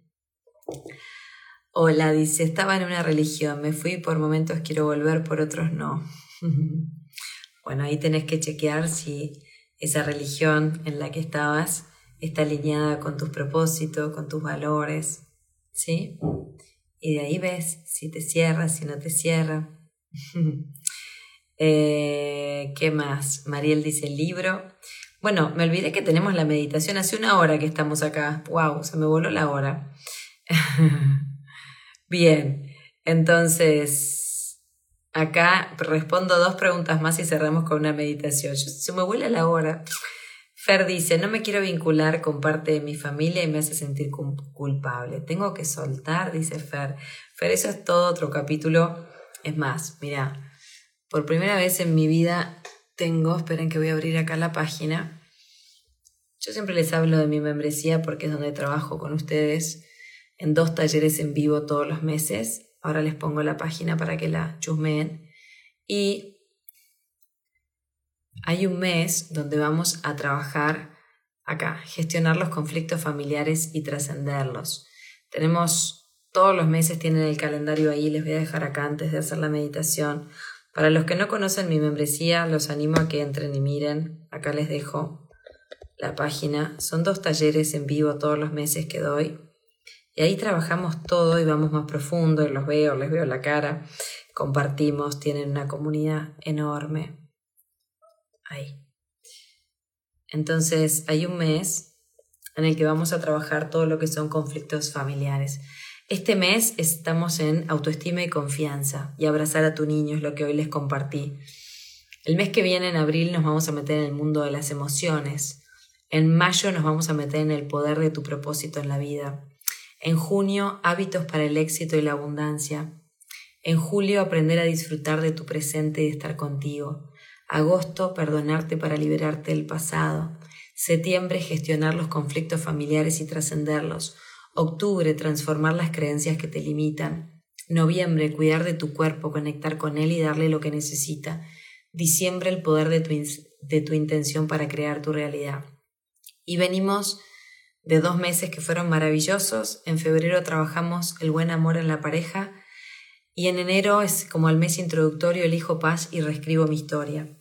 Hola, dice, estaba en una religión, me fui por momentos quiero volver, por otros no. bueno, ahí tenés que chequear si esa religión en la que estabas está alineada con tus propósitos, con tus valores, ¿sí? Y de ahí ves si te cierra, si no te cierra. Eh, ¿Qué más? Mariel dice libro. Bueno, me olvidé que tenemos la meditación hace una hora que estamos acá. ¡Wow! Se me voló la hora. Bien, entonces acá respondo dos preguntas más y cerramos con una meditación. se me vuela la hora. Fer dice, no me quiero vincular con parte de mi familia y me hace sentir culpable. Tengo que soltar, dice Fer. Fer, eso es todo otro capítulo es más, mira, por primera vez en mi vida tengo, esperen que voy a abrir acá la página. Yo siempre les hablo de mi membresía porque es donde trabajo con ustedes en dos talleres en vivo todos los meses. Ahora les pongo la página para que la chusmeen. Y hay un mes donde vamos a trabajar acá, gestionar los conflictos familiares y trascenderlos. Tenemos todos los meses tienen el calendario ahí, les voy a dejar acá antes de hacer la meditación. Para los que no conocen mi membresía, los animo a que entren y miren. Acá les dejo la página. Son dos talleres en vivo todos los meses que doy. Y ahí trabajamos todo y vamos más profundo, los veo, les veo la cara, compartimos, tienen una comunidad enorme. Ahí. Entonces, hay un mes en el que vamos a trabajar todo lo que son conflictos familiares. Este mes estamos en autoestima y confianza y abrazar a tu niño es lo que hoy les compartí. El mes que viene, en abril, nos vamos a meter en el mundo de las emociones. En mayo nos vamos a meter en el poder de tu propósito en la vida. En junio, hábitos para el éxito y la abundancia. En julio, aprender a disfrutar de tu presente y estar contigo. Agosto, perdonarte para liberarte del pasado. Septiembre, gestionar los conflictos familiares y trascenderlos. Octubre, transformar las creencias que te limitan. Noviembre, cuidar de tu cuerpo, conectar con él y darle lo que necesita. Diciembre, el poder de tu, de tu intención para crear tu realidad. Y venimos de dos meses que fueron maravillosos. En febrero trabajamos el buen amor en la pareja y en enero es como el mes introductorio, elijo paz y reescribo mi historia.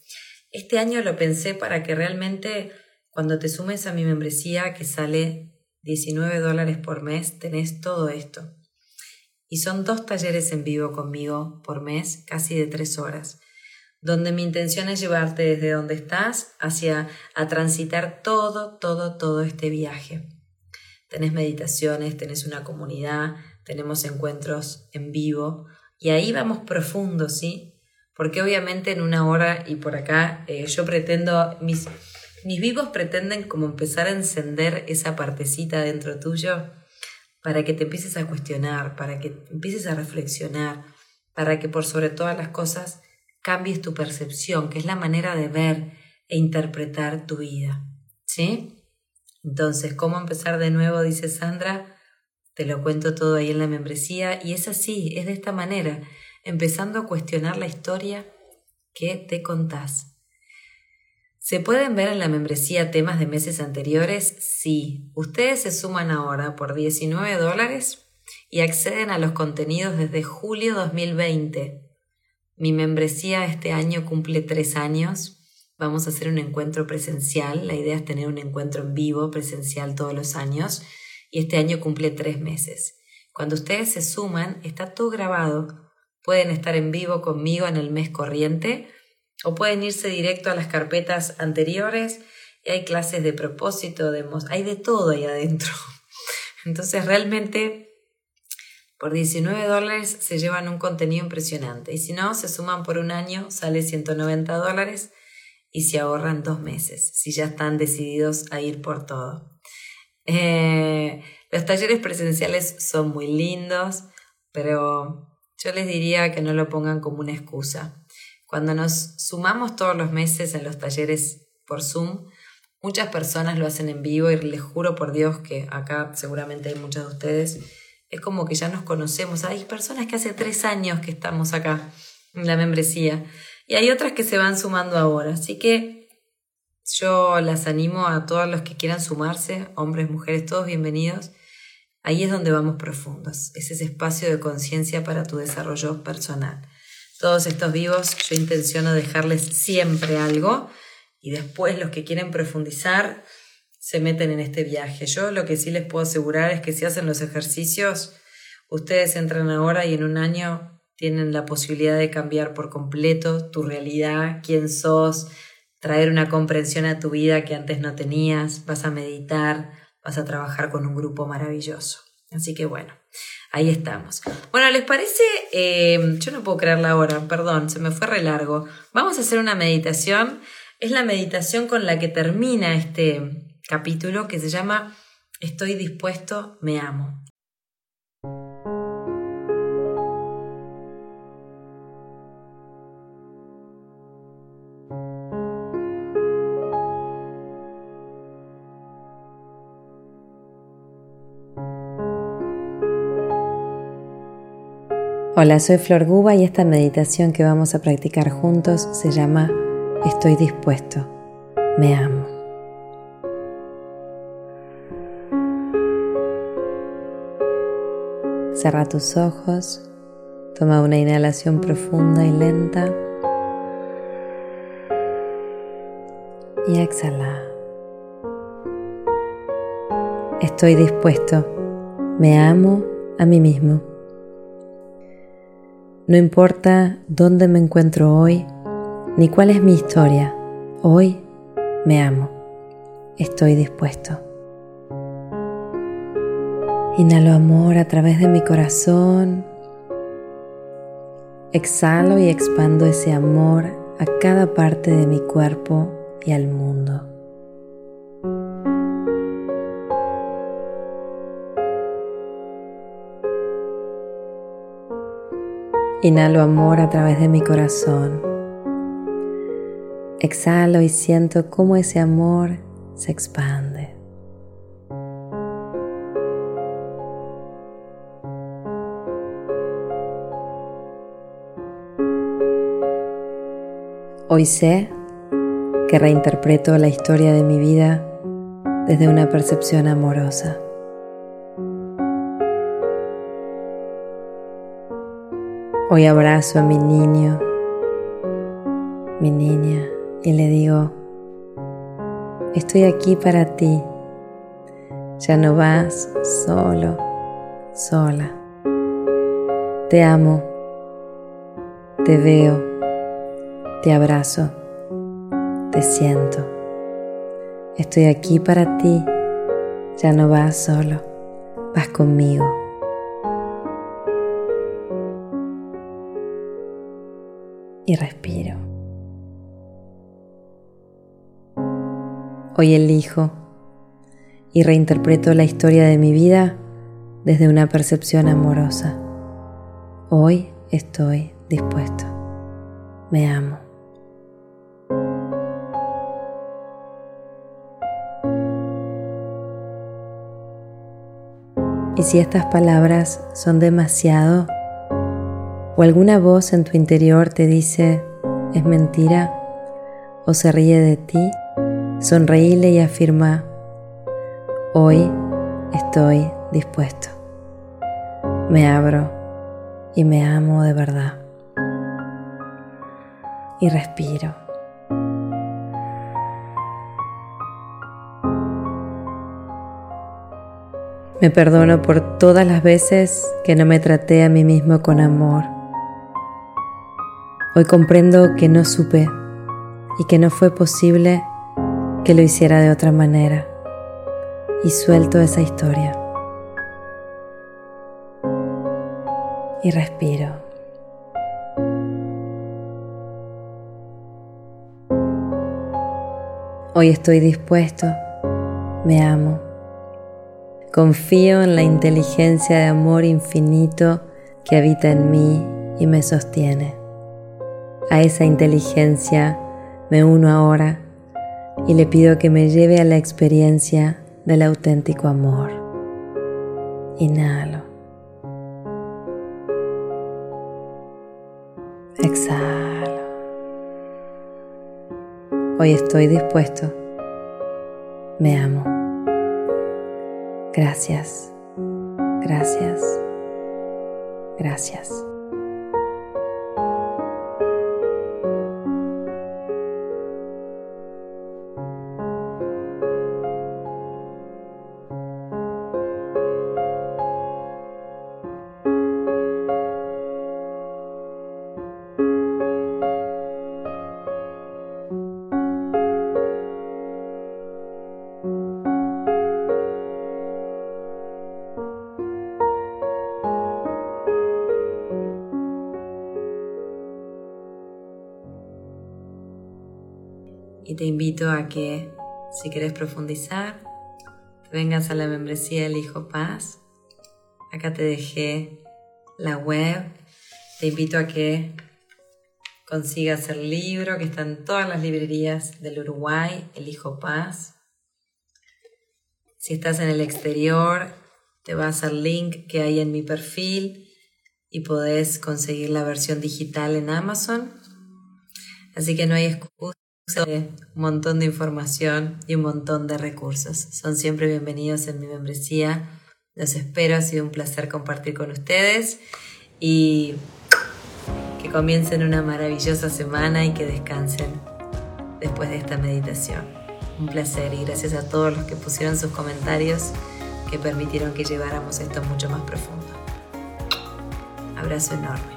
Este año lo pensé para que realmente cuando te sumes a mi membresía que sale 19 dólares por mes, tenés todo esto. Y son dos talleres en vivo conmigo por mes, casi de tres horas, donde mi intención es llevarte desde donde estás hacia a transitar todo, todo, todo este viaje. Tenés meditaciones, tenés una comunidad, tenemos encuentros en vivo, y ahí vamos profundo, ¿sí? Porque obviamente en una hora y por acá eh, yo pretendo, mis, mis vivos pretenden como empezar a encender esa partecita dentro tuyo para que te empieces a cuestionar, para que empieces a reflexionar, para que por sobre todas las cosas cambies tu percepción, que es la manera de ver e interpretar tu vida. ¿Sí? Entonces, ¿cómo empezar de nuevo? Dice Sandra. Te lo cuento todo ahí en la membresía y es así, es de esta manera, empezando a cuestionar la historia que te contás. ¿Se pueden ver en la membresía temas de meses anteriores? Sí. Ustedes se suman ahora por 19 dólares y acceden a los contenidos desde julio 2020. Mi membresía este año cumple tres años. Vamos a hacer un encuentro presencial. La idea es tener un encuentro en vivo presencial todos los años y este año cumple tres meses. Cuando ustedes se suman, está todo grabado. Pueden estar en vivo conmigo en el mes corriente o pueden irse directo a las carpetas anteriores y hay clases de propósito, de hay de todo ahí adentro. Entonces realmente por 19 dólares se llevan un contenido impresionante y si no, se suman por un año, sale 190 dólares y se ahorran dos meses, si ya están decididos a ir por todo. Eh, los talleres presenciales son muy lindos, pero yo les diría que no lo pongan como una excusa. Cuando nos sumamos todos los meses en los talleres por Zoom, muchas personas lo hacen en vivo y les juro por Dios que acá seguramente hay muchos de ustedes, es como que ya nos conocemos. Hay personas que hace tres años que estamos acá en la membresía y hay otras que se van sumando ahora. Así que yo las animo a todos los que quieran sumarse, hombres, mujeres, todos bienvenidos. Ahí es donde vamos profundos, es ese espacio de conciencia para tu desarrollo personal. Todos estos vivos yo intenciono dejarles siempre algo y después los que quieren profundizar se meten en este viaje. Yo lo que sí les puedo asegurar es que si hacen los ejercicios, ustedes entran ahora y en un año tienen la posibilidad de cambiar por completo tu realidad, quién sos, traer una comprensión a tu vida que antes no tenías, vas a meditar, vas a trabajar con un grupo maravilloso. Así que bueno, ahí estamos. Bueno, ¿les parece? Eh, yo no puedo creer la hora, perdón, se me fue re largo. Vamos a hacer una meditación. Es la meditación con la que termina este capítulo que se llama Estoy dispuesto, me amo. Hola, soy Flor Guba y esta meditación que vamos a practicar juntos se llama Estoy dispuesto, me amo. Cerra tus ojos, toma una inhalación profunda y lenta y exhala. Estoy dispuesto, me amo a mí mismo. No importa dónde me encuentro hoy, ni cuál es mi historia, hoy me amo. Estoy dispuesto. Inhalo amor a través de mi corazón. Exhalo y expando ese amor a cada parte de mi cuerpo y al mundo. Inhalo amor a través de mi corazón. Exhalo y siento cómo ese amor se expande. Hoy sé que reinterpreto la historia de mi vida desde una percepción amorosa. Hoy abrazo a mi niño, mi niña, y le digo, estoy aquí para ti, ya no vas solo, sola. Te amo, te veo, te abrazo, te siento. Estoy aquí para ti, ya no vas solo, vas conmigo. Y respiro. Hoy elijo y reinterpreto la historia de mi vida desde una percepción amorosa. Hoy estoy dispuesto. Me amo. Y si estas palabras son demasiado, o alguna voz en tu interior te dice, es mentira, o se ríe de ti, sonreíle y afirma, hoy estoy dispuesto. Me abro y me amo de verdad. Y respiro. Me perdono por todas las veces que no me traté a mí mismo con amor. Hoy comprendo que no supe y que no fue posible que lo hiciera de otra manera. Y suelto esa historia. Y respiro. Hoy estoy dispuesto, me amo. Confío en la inteligencia de amor infinito que habita en mí y me sostiene. A esa inteligencia me uno ahora y le pido que me lleve a la experiencia del auténtico amor. Inhalo. Exhalo. Hoy estoy dispuesto. Me amo. Gracias. Gracias. Gracias. Invito a que si quieres profundizar, te vengas a la membresía El Hijo Paz. Acá te dejé la web. Te invito a que consigas el libro que está en todas las librerías del Uruguay, El Hijo Paz. Si estás en el exterior, te vas al link que hay en mi perfil y podés conseguir la versión digital en Amazon. Así que no hay excusa un montón de información y un montón de recursos. Son siempre bienvenidos en mi membresía. Los espero, ha sido un placer compartir con ustedes y que comiencen una maravillosa semana y que descansen después de esta meditación. Un placer y gracias a todos los que pusieron sus comentarios que permitieron que lleváramos esto mucho más profundo. Abrazo enorme.